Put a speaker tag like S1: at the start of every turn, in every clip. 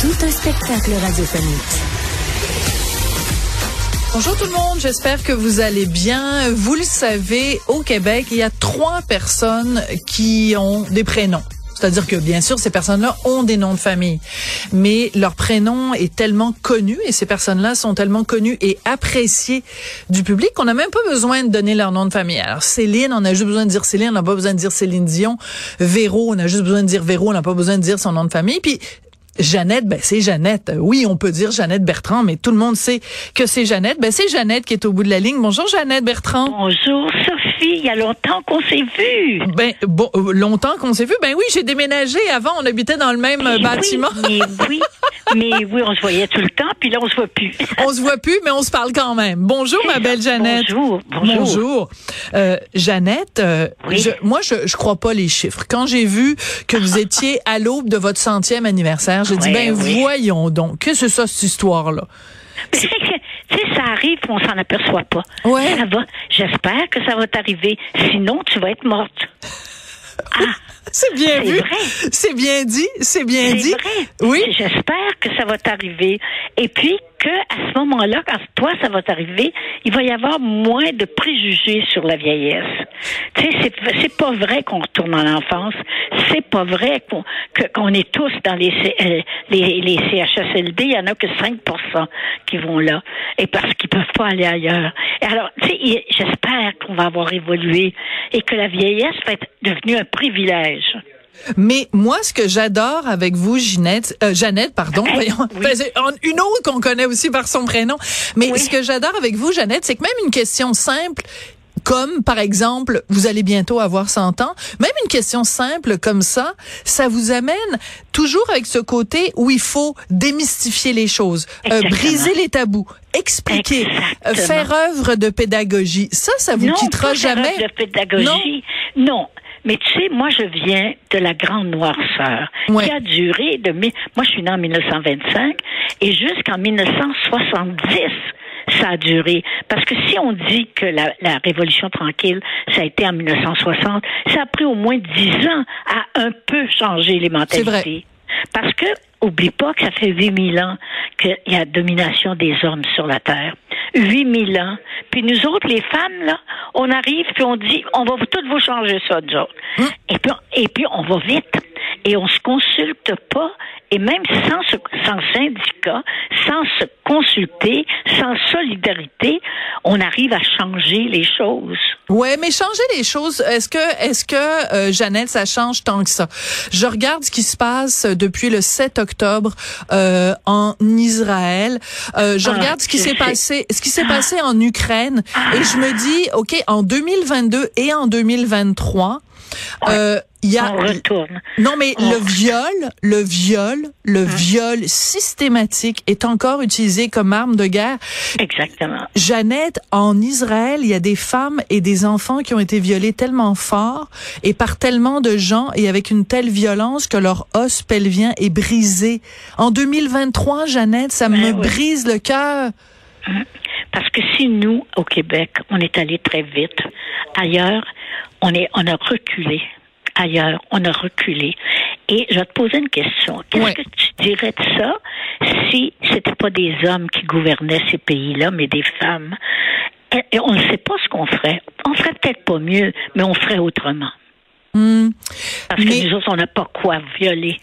S1: Tout un spectacle radiophonique.
S2: Bonjour tout le monde, j'espère que vous allez bien. Vous le savez, au Québec, il y a trois personnes qui ont des prénoms. C'est-à-dire que bien sûr, ces personnes-là ont des noms de famille, mais leur prénom est tellement connu et ces personnes-là sont tellement connues et appréciées du public qu'on n'a même pas besoin de donner leur nom de famille. Alors Céline, on a juste besoin de dire Céline, on n'a pas besoin de dire Céline Dion. Véro, on a juste besoin de dire Véro, on n'a pas besoin de dire son nom de famille. Puis Jeannette, ben c'est Jeannette. Oui, on peut dire Jeannette Bertrand, mais tout le monde sait que c'est Jeannette. Ben c'est Jeannette qui est au bout de la ligne. Bonjour Jeannette Bertrand.
S3: Bonjour Sophie, il y a longtemps qu'on s'est vu.
S2: Ben bon, euh, longtemps qu'on s'est vu. Ben oui, j'ai déménagé. Avant, on habitait dans le même
S3: Mais
S2: bâtiment.
S3: Oui, mais oui, mais oui, on se voyait tout le temps, puis là on se voit plus.
S2: on se voit plus, mais on se parle quand même. Bonjour ma belle Jeannette.
S3: Bonjour, bonjour.
S2: Bonjour. Euh, Jeannette, euh,
S3: Oui.
S2: je- moi je je crois pas les chiffres. Quand j'ai vu que vous étiez à l'aube de votre centième anniversaire, j'ai dit ben
S3: oui.
S2: voyons donc, que c'est ça cette histoire là.
S3: Mais c'est que, tu sais, ça arrive, on s'en aperçoit pas.
S2: Ouais.
S3: Ça va. J'espère que ça va t'arriver. Sinon, tu vas être morte. Ah,
S2: C'est bien vu. C'est bien dit, c'est bien dit.
S3: vrai.
S2: Oui.
S3: J'espère que ça va t'arriver. Et puis que à ce moment-là, quand toi ça va t'arriver, il va y avoir moins de préjugés sur la vieillesse. Tu sais, c'est pas vrai qu'on retourne en enfance. C'est pas vrai qu'on qu'on est tous dans les, euh, les les CHSLD. Il y en a que 5% qui vont là, et parce qu'ils peuvent pas aller ailleurs. Et alors, tu sais, j'espère qu'on va avoir évolué et que la vieillesse va être devenue un privilège.
S2: Mais moi, ce que j'adore avec vous, Ginette, euh, Jeannette, pardon, voyons,
S3: oui.
S2: Une autre qu'on connaît aussi par son prénom. Mais
S3: Oui.
S2: ce que j'adore avec vous, Jeannette, c'est que même une question simple, comme par exemple, vous allez bientôt avoir 100 ans, même une question simple comme ça, ça vous amène toujours avec ce côté où il faut démystifier les choses, euh, briser les tabous, expliquer, euh, faire œuvre de pédagogie. Ça, ça vous
S3: non,
S2: quittera
S3: pas faire
S2: jamais.
S3: œuvre de pédagogie. Non. Mais tu sais, moi, je viens de la grande noirceur
S2: Ouais.
S3: qui a duré de... mi- Moi, je suis née en 1925 et jusqu'en 1970, ça a duré. Parce que si on dit que la, la Révolution tranquille, ça a été en 1960, ça a pris au moins dix ans à un peu changer les
S2: C'est vrai.
S3: mentalités. Parce que, oublie pas que ça fait 8000 ans qu'il y a domination des hommes sur la Terre. 8000 ans. Puis nous autres, les femmes, là, on arrive puis on dit, on va toutes vous changer ça, nous autres. Et, puis, et puis, on va vite. Et on se consulte pas. Et même sans, se, sans syndicat, sans se consulter, sans solidarité, on arrive à changer les choses.
S2: Ouais, mais changer les choses, est-ce que, est-ce que, euh, Jeannette, ça change tant que ça? Je regarde ce qui se passe depuis le 7 octobre euh, en Israël. Euh, je
S3: Ah,
S2: regarde ce qui s'est passé, ce qui s'est passé en Ukraine, et je me dis, ok, en 2022 et en 2023, euh, il y a
S3: On retourne.
S2: non, mais
S3: On-
S2: le viol, le viol, le viol systématique est encore utilisé comme arme de guerre.
S3: Exactement.
S2: Jeannette, en Israël, il y a des femmes et des enfants qui ont été violés tellement fort et par tellement de gens et avec une telle violence que leur os pelvien est brisé. En 2023, Jeannette, ça
S3: Ben
S2: me
S3: oui.
S2: brise le cœur.
S3: Parce que si nous, au Québec, on est allé très vite, ailleurs, on, est, on a reculé. Ailleurs, on a reculé. Et je vais te poser une question. Qu'est-ce que tu dirais de ça si c'était pas des hommes qui gouvernaient ces pays-là, mais des femmes? Et, on ne sait pas ce qu'on ferait. On ferait peut-être pas mieux, mais on ferait autrement.
S2: Hmm.
S3: Parce
S2: Mais-
S3: que nous autres, on n'a pas quoi violer.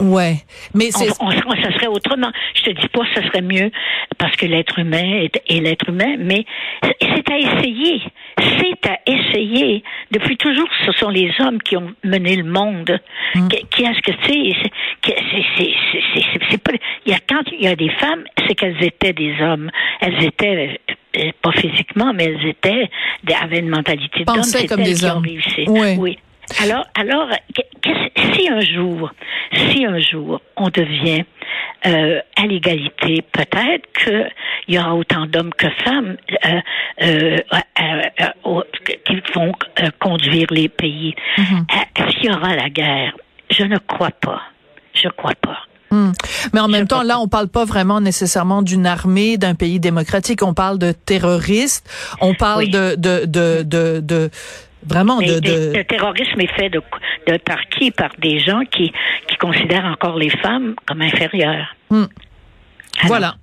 S2: Ouais, mais
S3: On,
S2: c'est
S3: on- on- ça serait autrement. Je te dis pas ça serait mieux parce que l'être humain est, est l'être humain, mais c'est à essayer. C'est à essayer. Depuis toujours, ce sont les hommes qui ont mené le monde. Qui, qui est-ce que c'est? Pas. Il y a quand il y a des femmes, c'est qu'elles étaient des hommes. Elles étaient euh, pas physiquement, mais elles étaient avaient une mentalité d'homme.
S2: Pensaient
S3: C'est
S2: comme
S3: elles
S2: des
S3: qui ont
S2: hommes.
S3: réussi.
S2: Ouais.
S3: Oui. Alors, alors, qu'est-ce- si un jour, si un jour on devient euh, à l'égalité, peut-être qu'il y aura autant d'hommes que femmes euh, euh, qui vont conduire les pays. Est-ce qu'il y aura la guerre? Je ne crois pas. Je crois pas.
S2: Hmm. Mais en même temps, là, on parle pas vraiment nécessairement d'une armée d'un pays démocratique. On parle de terroristes. On parle de, de, de, de, de vraiment de,
S3: de... Le terrorisme est fait de, de par qui? Par des gens qui, qui considèrent encore les femmes comme inférieures.
S2: Hmm. Voilà.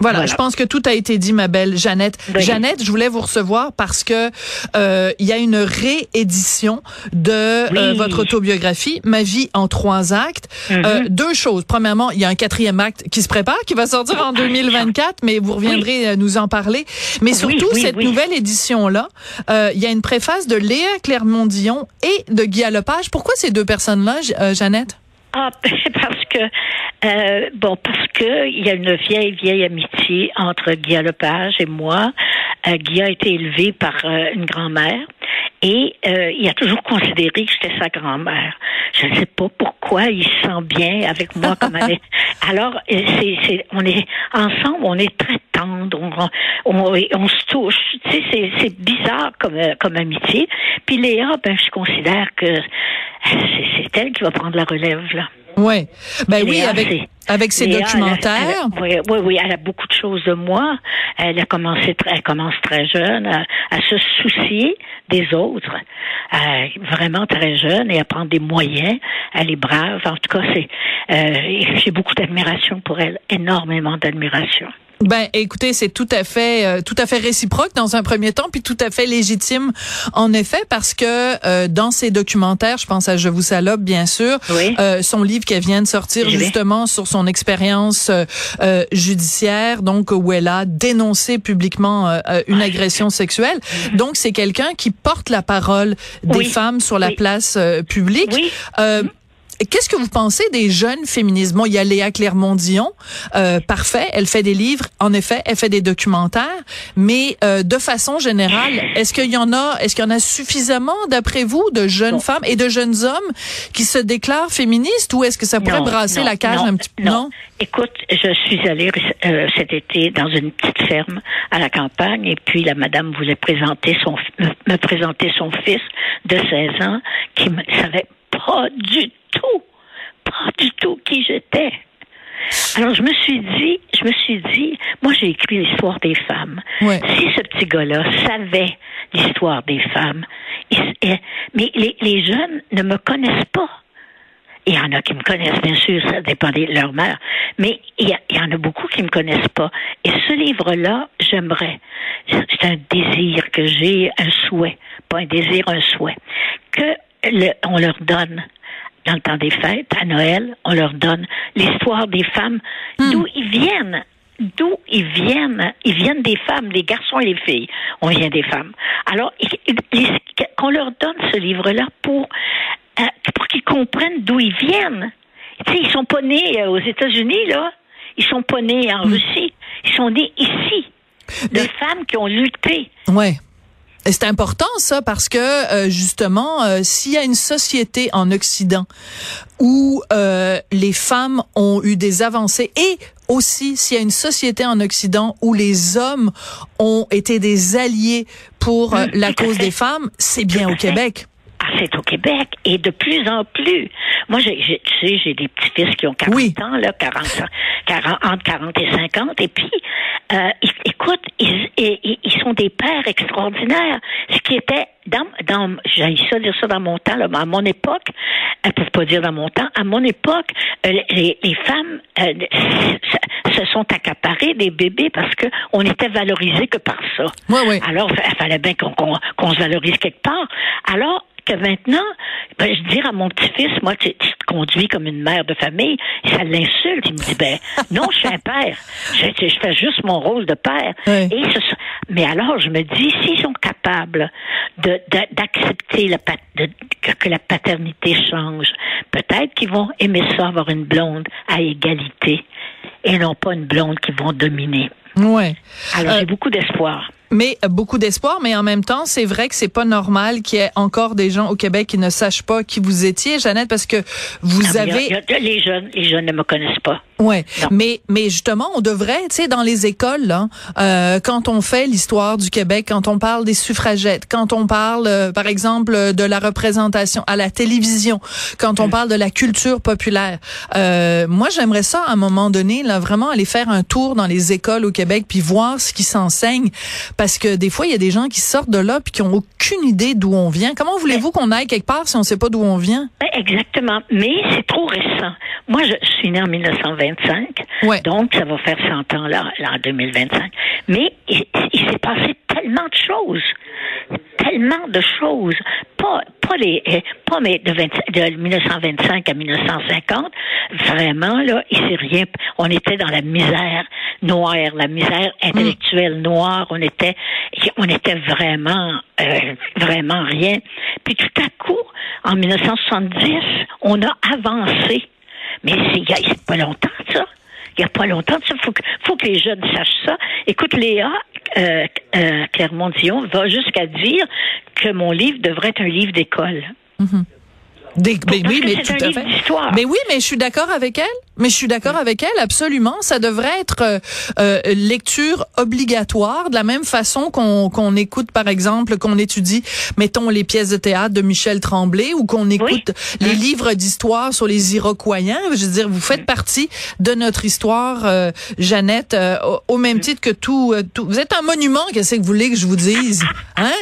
S2: Voilà, je pense que tout a été dit, ma belle Jeannette. Jeannette, je voulais vous recevoir parce que euh, il y a une réédition de euh, votre autobiographie, Ma vie en trois actes. Euh, mm-hmm. deux choses. Premièrement, il y a un quatrième acte qui se prépare, qui va sortir en 2024, mais vous reviendrez nous en parler. Mais surtout, cette nouvelle édition-là, il y a une préface de Léa Clermont-Dion et de Guy Lepage. Pourquoi ces deux personnes-là, Jeannette?
S3: Ah, parce que euh, bon, parce que il y a une vieille, vieille amitié entre Guy Lepage et moi. Euh, Guy a été élevé par euh, une grand-mère et euh, il a toujours considéré que j'étais sa grand-mère. Je ne sais pas pourquoi il se sent bien avec moi comme elle Alors, c'est, c'est, on est ensemble, on est très tendre, on, on, on se touche. Tu sais, c'est, c'est bizarre comme, comme amitié. Puis Léa, ben, je considère que c'est, c'est elle qui va prendre la relève là.
S2: Ouais. Ben oui, avec avec ses documentaires.
S3: oui, oui, oui, elle a beaucoup de choses de moi. Elle a commencé, elle commence très jeune à, se soucier des autres, vraiment très jeune et à prendre des moyens. Elle est brave. En tout cas, c'est, euh, j'ai beaucoup d'admiration pour elle, énormément d'admiration.
S2: Ben, écoutez, c'est tout à fait, euh, tout à fait réciproque dans un premier temps, puis tout à fait légitime en effet, parce que euh, dans ses documentaires, je pense à Je vous salope, bien sûr, euh, son livre qui vient de sortir justement sur son expérience judiciaire, donc où elle a dénoncé publiquement une agression sexuelle. Mm-hmm. Donc c'est quelqu'un qui porte la parole des femmes sur la place publique. Qu'est-ce que vous pensez des jeunes féministes? Bon, il y a Léa Clermont-Dion, euh, parfait, elle fait des livres, en effet, elle fait des documentaires, mais euh, de façon générale, est-ce qu'il y en a, est-ce qu'il y en a suffisamment, d'après vous, de jeunes femmes et de jeunes hommes qui se déclarent féministes, ou est-ce que ça pourrait brasser la cage un petit peu?
S3: Non. Écoute, je suis allée euh, cet été dans une petite ferme à la campagne, et puis la madame voulait présenter son, me présenter son fils de 16 ans qui ne savait pas du tout, pas du tout qui j'étais. Alors je me suis dit, je me suis dit, moi j'ai écrit l'histoire des femmes. Si ce petit gars-là savait l'histoire des femmes, mais les, jeunes ne me connaissent pas. Il y en a qui me connaissent, bien sûr, ça dépend de leur mère, mais il y, y en a beaucoup qui me connaissent pas. Et ce livre-là, j'aimerais. C'est un désir que j'ai, un souhait, pas un désir, un souhait, que le, on leur donne dans le temps des fêtes, à Noël, on leur donne l'histoire des femmes, hmm. d'où ils viennent. D'où ils viennent. Ils viennent des femmes, les garçons et les filles. On vient des femmes. Alors, qu'on leur donne ce livre-là pour, euh, pour qu'ils comprennent d'où ils viennent. Tu sais, ils sont pas nés euh, aux États-Unis, là. Ils sont pas nés en hmm. Russie. Ils sont nés ici. De femmes qui ont lutté.
S2: Ouais. C'est important ça parce que euh, justement, euh, s'il y a une société en Occident où euh, les femmes ont eu des avancées et aussi s'il y a une société en Occident où les hommes ont été des alliés pour mmh, la cause des femmes, c'est bien au Québec.
S3: Ah, c'est au Québec et de plus en plus. Moi, j'ai, tu sais, j'ai des petits-fils qui ont 40 ans, là, 40, 40, entre 40 et 50, et puis, euh, écoute, ils, ils, sont des pères extraordinaires. Ce qui était dans, dans j'ai ça dire ça dans mon temps, là, à mon époque, elles peuvent pas dire dans mon temps, à mon époque, euh, les, les, femmes euh, se sont accaparées des bébés parce que on était valorisés que par ça.
S2: Oui, oui.
S3: Alors, il fallait bien qu'on, qu'on se valorise quelque part. Alors, que maintenant, ben, je dis à mon petit-fils, moi, tu, te conduis comme une mère de famille, ça l'insulte. Il me dit, ben, non, je suis un père. Je, fais juste mon rôle de père. Et mais alors, je me dis, s'ils sont capables d'accepter la, que la paternité change, peut-être qu'ils vont aimer ça, avoir une blonde à égalité et non pas une blonde qui vont dominer.
S2: Ouais.
S3: Alors, j'ai euh, beaucoup d'espoir.
S2: Mais beaucoup d'espoir, mais en même temps, c'est vrai que c'est pas normal qu'il y ait encore des gens au Québec qui ne sachent pas qui vous étiez, Jeannette, parce que vous
S3: Ah,
S2: avez.
S3: il y a- il y a- les jeunes, les jeunes ne me connaissent pas.
S2: Ouais,
S3: Non.
S2: mais mais justement, on devrait, tu sais, dans les écoles, là, euh, quand on fait l'histoire du Québec, quand on parle des suffragettes, quand on parle, euh, par exemple, de la représentation à la télévision, quand
S3: Mm.
S2: on parle de la culture populaire, euh, moi, j'aimerais ça à un moment donné, là, vraiment aller faire un tour dans les écoles au Québec puis voir ce qui s'enseigne, parce que des fois, il y a des gens qui sortent de là puis qui ont aucune idée d'où on vient. Comment voulez-vous qu'on aille quelque part si on sait pas d'où on vient?
S3: Ben, Exactement. Mais c'est trop récent. Moi, je suis née en 1925.
S2: Ouais.
S3: Donc, ça va faire 100 ans là, là en 2025. Mais il, il s'est passé tellement de choses. Tellement de choses. Pas, pas les, eh, pas mais de, 20 de 1925 à 1950. Vraiment, là, il s'est rien, on était dans la misère noire, la misère intellectuelle noire. On était, on était vraiment, euh, vraiment rien. Puis tout à coup, en 1970, on a avancé. Mais c'est il pas longtemps, ça. Il n'y a pas longtemps, ça. Faut que, faut que les jeunes sachent ça. Écoute, Léa euh, euh, Clermont-Dion va jusqu'à dire que mon livre devrait être un livre d'école.
S2: Des, ben oui, mais tout à fait. Mais oui, mais je suis d'accord avec elle. Mais je suis d'accord avec elle, absolument. Ça devrait être euh, euh, lecture obligatoire, de la même façon qu'on qu'on écoute, par exemple, qu'on étudie, mettons, les pièces de théâtre de Michel Tremblay ou qu'on écoute les livres d'histoire sur les Iroquois. Je veux dire, vous faites partie de notre histoire, euh, Jeannette, euh, au, au même titre que tout, euh, tout. Vous êtes un monument, qu'est-ce que vous voulez que je vous dise? Hein?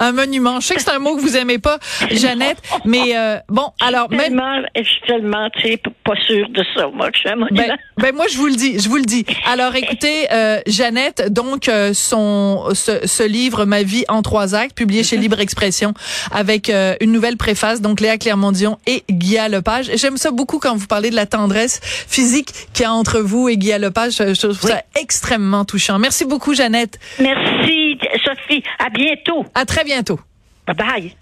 S2: Un monument. Je sais que c'est un mot que vous aimez pas, Jeannette, mais euh, bon, alors même
S3: Tellement, je suis tellement, tu sais, pas sûre de ça, moi, que je suis un monument.
S2: ben, ben moi je vous le dis, je vous le dis. Alors écoutez, euh, Jeannette, donc euh, son ce, ce livre Ma vie en trois actes, publié chez Libre Expression, avec euh, une nouvelle préface, donc Léa Clermont-Dion et Guy Lepage. J'aime ça beaucoup quand vous parlez de la tendresse physique qu'il y a entre vous et Guy Lepage. Je, je trouve ça extrêmement touchant. Merci beaucoup, Jeannette.
S3: Merci, Sophie. À bientôt.
S2: À très bientôt.
S3: Bye bye.